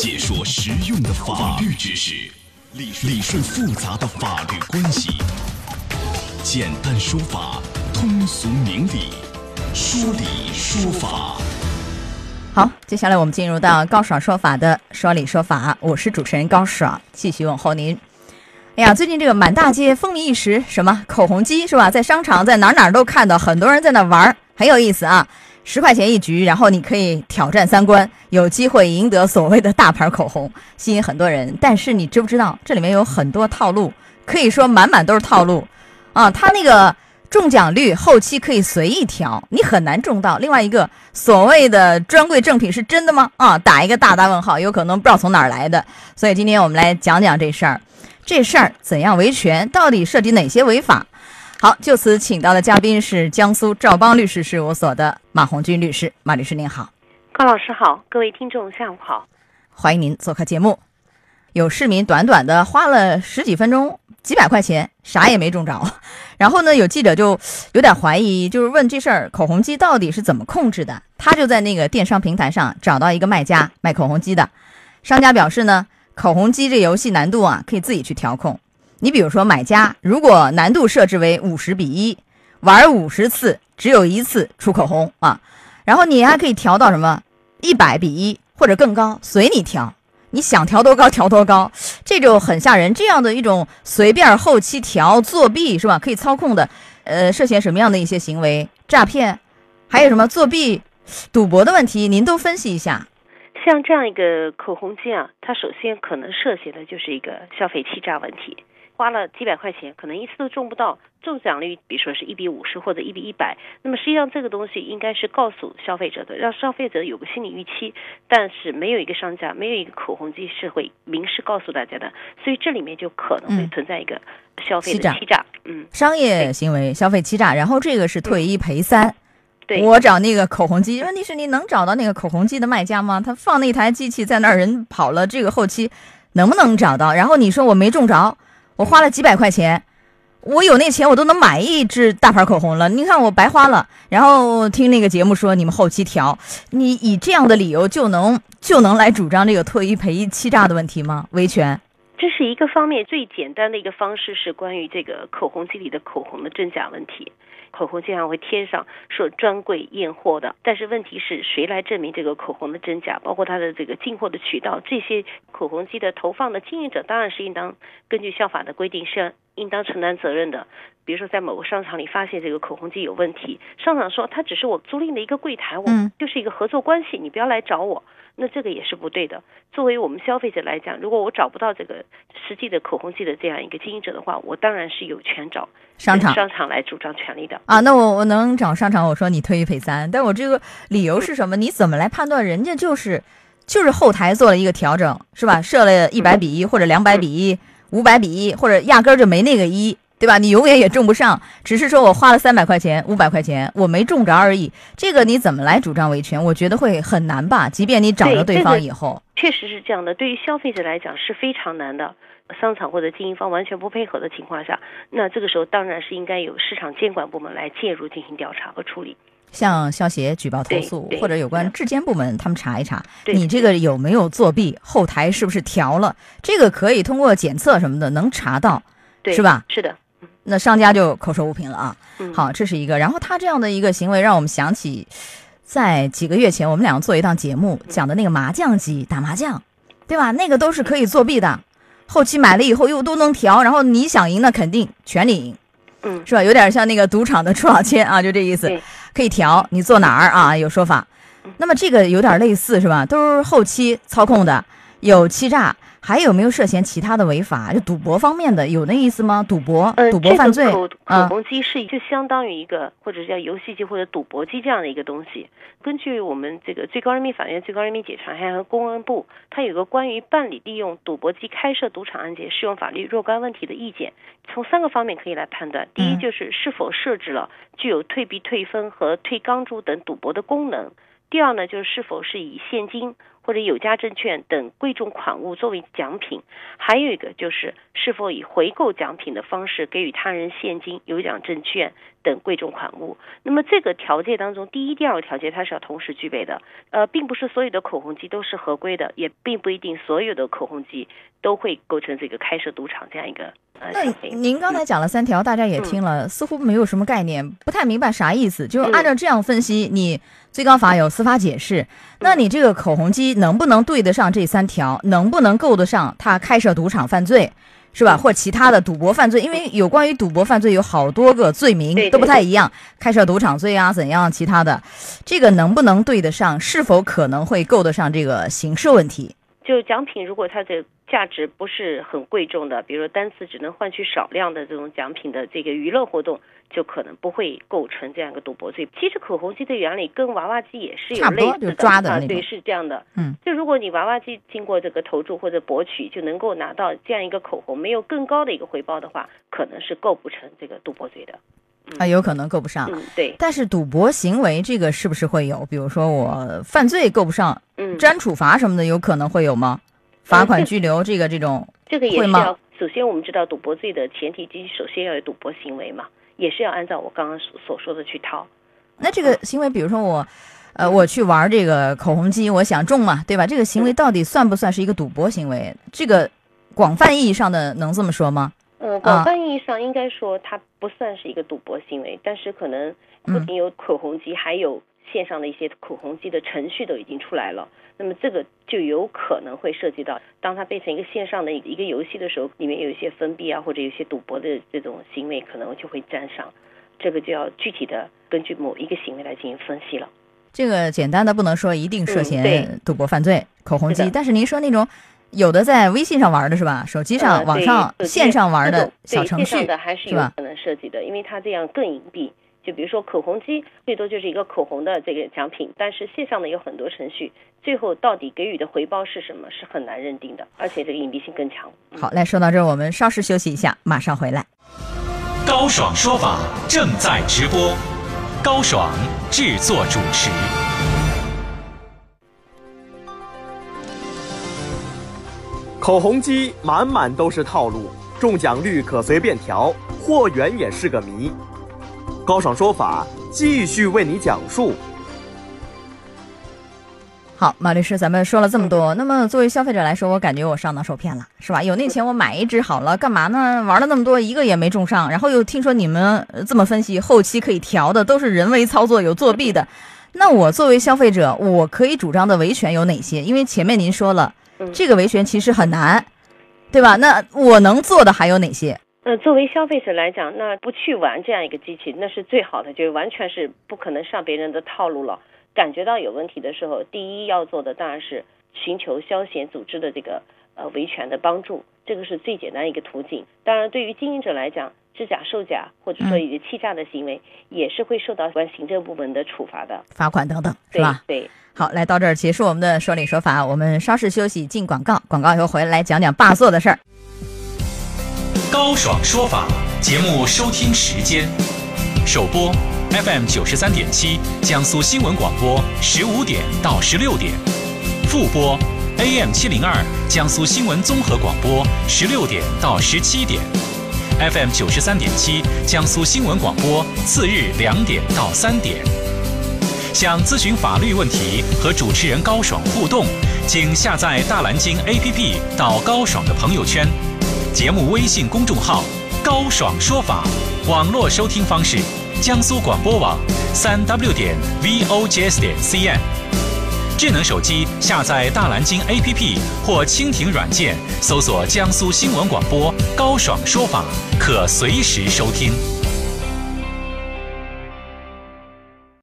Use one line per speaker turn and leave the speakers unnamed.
解说实用的法律知识，理顺复杂的法律关系，简单说法，通俗明理，说理说法。
好，接下来我们进入到高爽说法的说理说法，我是主持人高爽，继续问候您。哎呀，最近这个满大街风靡一时，什么口红机是吧？在商场，在哪哪都看到，很多人在那玩，很有意思啊。十块钱一局，然后你可以挑战三关，有机会赢得所谓的大牌口红，吸引很多人。但是你知不知道，这里面有很多套路，可以说满满都是套路啊！他那个中奖率后期可以随意调，你很难中到。另外一个所谓的专柜正品是真的吗？啊，打一个大大问号，有可能不知道从哪儿来的。所以今天我们来讲讲这事儿，这事儿怎样维权，到底涉及哪些违法？好，就此请到的嘉宾是江苏赵邦律师事务所的马红军律师。马律师您好，
高老师好，各位听众下午好，
欢迎您做客节目。有市民短短的花了十几分钟，几百块钱，啥也没中着。然后呢，有记者就有点怀疑，就是问这事儿口红机到底是怎么控制的？他就在那个电商平台上找到一个卖家卖口红机的，商家表示呢，口红机这游戏难度啊，可以自己去调控。你比如说，买家如果难度设置为五十比一，玩五十次只有一次出口红啊，然后你还可以调到什么一百比一或者更高，随你调，你想调多高调多高，这就很吓人。这样的一种随便后期调作弊是吧？可以操控的，呃，涉嫌什么样的一些行为？诈骗，还有什么作弊、赌博的问题？您都分析一下。
像这样一个口红机啊，它首先可能涉嫌的就是一个消费欺诈问题。花了几百块钱，可能一次都中不到，中奖率比如说是一比五十或者一比一百，那么实际上这个东西应该是告诉消费者的，让消费者有个心理预期，但是没有一个商家，没有一个口红机是会明示告诉大家的，所以这里面就可能会存在一个消费的欺诈，嗯，
商业行为消费欺诈，然后这个是退一赔三，
对。
我找那个口红机，问题是你能找到那个口红机的卖家吗？他放那台机器在那儿，人跑了，这个后期能不能找到？然后你说我没中着。我花了几百块钱，我有那钱，我都能买一支大牌口红了。你看我白花了。然后听那个节目说你们后期调，你以这样的理由就能就能来主张这个退一赔一欺诈的问题吗？维权？
这是一个方面，最简单的一个方式是关于这个口红机里的口红的真假问题。口红经常会贴上说专柜验货的，但是问题是谁来证明这个口红的真假？包括它的这个进货的渠道，这些口红机的投放的经营者当然是应当根据消法的规定是应当承担责任的。比如说在某个商场里发现这个口红剂有问题，商场说它只是我租赁的一个柜台，我就是一个合作关系，你不要来找我。那这个也是不对的。作为我们消费者来讲，如果我找不到这个实际的口红剂的这样一个经营者的话，我当然是有权找
商场
商场来主张权利的
啊。那我我能找商场，我说你退一赔三，但我这个理由是什么？你怎么来判断人家就是就是后台做了一个调整，是吧？设了一百比一或者两百比一、五百比一，或者压根儿就没那个一。对吧？你永远也中不上，只是说我花了三百块钱、五百块钱，我没中着而已。这个你怎么来主张维权？我觉得会很难吧。即便你找到对方以后，
确实是这样的。对于消费者来讲是非常难的。商场或者经营方完全不配合的情况下，那这个时候当然是应该有市场监管部门来介入进行调查和处理。
像消协举报投诉，或者有关质监部门他们查一查，你这个有没有作弊，后台是不是调了？这个可以通过检测什么的能查到，是吧？
是的。
那商家就口说无凭了啊！好，这是一个。然后他这样的一个行为，让我们想起，在几个月前我们两个做一档节目，讲的那个麻将机打麻将，对吧？那个都是可以作弊的，后期买了以后又都能调，然后你想赢那肯定全你赢，
嗯，
是吧？有点像那个赌场的出老千啊，就这意思，可以调，你坐哪儿啊？有说法。那么这个有点类似是吧？都是后期操控的，有欺诈。还有没有涉嫌其他的违法？就赌博方面的，有那意思吗？赌博，赌博犯罪。
口口红机是就相当于一个，或者叫游戏机或者赌博机这样的一个东西。根据我们这个最高人民法院、最高人民检察院和公安部，它有个关于办理利用赌博机开设赌场案件适用法律若干问题的意见，从三个方面可以来判断：第一，就是是否设置了具有退币、退分和退钢珠等赌博的功能；第二呢，就是是否是以现金。或者有价证券等贵重款物作为奖品，还有一个就是是否以回购奖品的方式给予他人现金、有奖证券等贵重款物。那么这个条件当中，第一、第二个条件它是要同时具备的。呃，并不是所有的口红机都是合规的，也并不一定所有的口红机都会构成这个开设赌场这样一个呃
那。您刚才讲了三条，大家也听了，似乎没有什么概念，不太明白啥意思。就按照这样分析，你最高法有司法解释，那你这个口红机能不能对得上这三条？能不能够得上他开设赌场犯罪？是吧？或其他的赌博犯罪？因为有关于赌博犯罪有好多个罪名都不太一样，开设赌场罪啊，怎样其他的，这个能不能对得上？是否可能会够得上这个刑事问题？
就奖品，如果它的价值不是很贵重的，比如说单次只能换取少量的这种奖品的这个娱乐活动，就可能不会构成这样一个赌博罪。其实口红机的原理跟娃娃机也是有类似的，
抓的
啊，对，是这样的。
嗯，
就如果你娃娃机经过这个投注或者博取就能够拿到这样一个口红，没有更高的一个回报的话，可能是构不成这个赌博罪的。
啊，有可能够不上。
嗯，对，
但是赌博行为这个是不是会有？比如说我犯罪够不上，
嗯，
沾处罚什么的，有可能会有吗？罚款、拘留这个这种，
这个也
会吗
是要，首先我们知道赌博罪的前提基，首先要有赌博行为嘛，也是要按照我刚刚所所说的去套。
那这个行为，比如说我，呃，我去玩这个口红机，我想中嘛，对吧？这个行为到底算不算是一个赌博行为？这个广泛意义上的能这么说吗？
广泛意义上应该说它不算是一个赌博行为，但是可能不
嗯
仅有口红机，还有线上的一些口红机的程序都已经出来了。那么这个就有可能会涉及到，当它变成一个线上的一个游戏的时候，里面有一些封闭啊，或者有一些赌博的这种行为，可能就会沾上。这个就要具体的根据某一个行为来进行分析了。
这个简单的不能说一定涉嫌赌博犯罪，口红机。但是您说那种有的在微信上玩的是吧？手机上、网上、线上玩的小程序
线上的还是
是吧
有可能涉及的，因为它这样更隐蔽。就比如说口红机，最多就是一个口红的这个奖品，但是线上的有很多程序，最后到底给予的回报是什么，是很难认定的，而且这个隐蔽性更强。嗯
好，来说到这儿，我们稍事休息一下，马上回来。
高爽说法正在直播，高爽制作主持。
口红机满满都是套路，中奖率可随便调，货源也是个谜。高爽说法继续为你讲述。
好，马律师，咱们说了这么多，那么作为消费者来说，我感觉我上当受骗了，是吧？有那钱我买一支好了，干嘛呢？玩了那么多，一个也没中上，然后又听说你们这么分析，后期可以调的，都是人为操作，有作弊的。那我作为消费者，我可以主张的维权有哪些？因为前面您说了，
嗯
这个维权其实很难，对吧？那我能做的还有哪些？
呃，作为消费者来讲，那不去玩这样一个机器，那是最好的，就是完全是不可能上别人的套路了。感觉到有问题的时候，第一要做的当然是寻求消协组织的这个呃维权的帮助，这个是最简单一个途径。当然，对于经营者来讲，制假售假或者说
嗯
以欺诈的行为，也是会受到有关行政部门的处罚的，
罚款等等，是
对
吧？
对。
好，来到这儿结束我们的说理说法，我们稍事休息，进广告，广告以后回来讲讲霸座的事儿。
高爽说法节目收听时间：首播 FM 九十三点七，江苏新闻广播十五点到十六点；复播 AM 七零二，江苏新闻综合广播十六点到十七点；FM 九十三点七，江苏新闻广播次日两点到三点。想咨询法律问题和主持人高爽互动，请下载大蓝鲸 APP 到高爽的朋友圈。节目微信公众号“高爽说法”，网络收听方式：江苏广播网三 w 点 vojs 点 cn。智能手机下载大蓝鲸 APP 或蜻蜓软件，搜索江苏新闻广播“高爽说法”，可随时收听。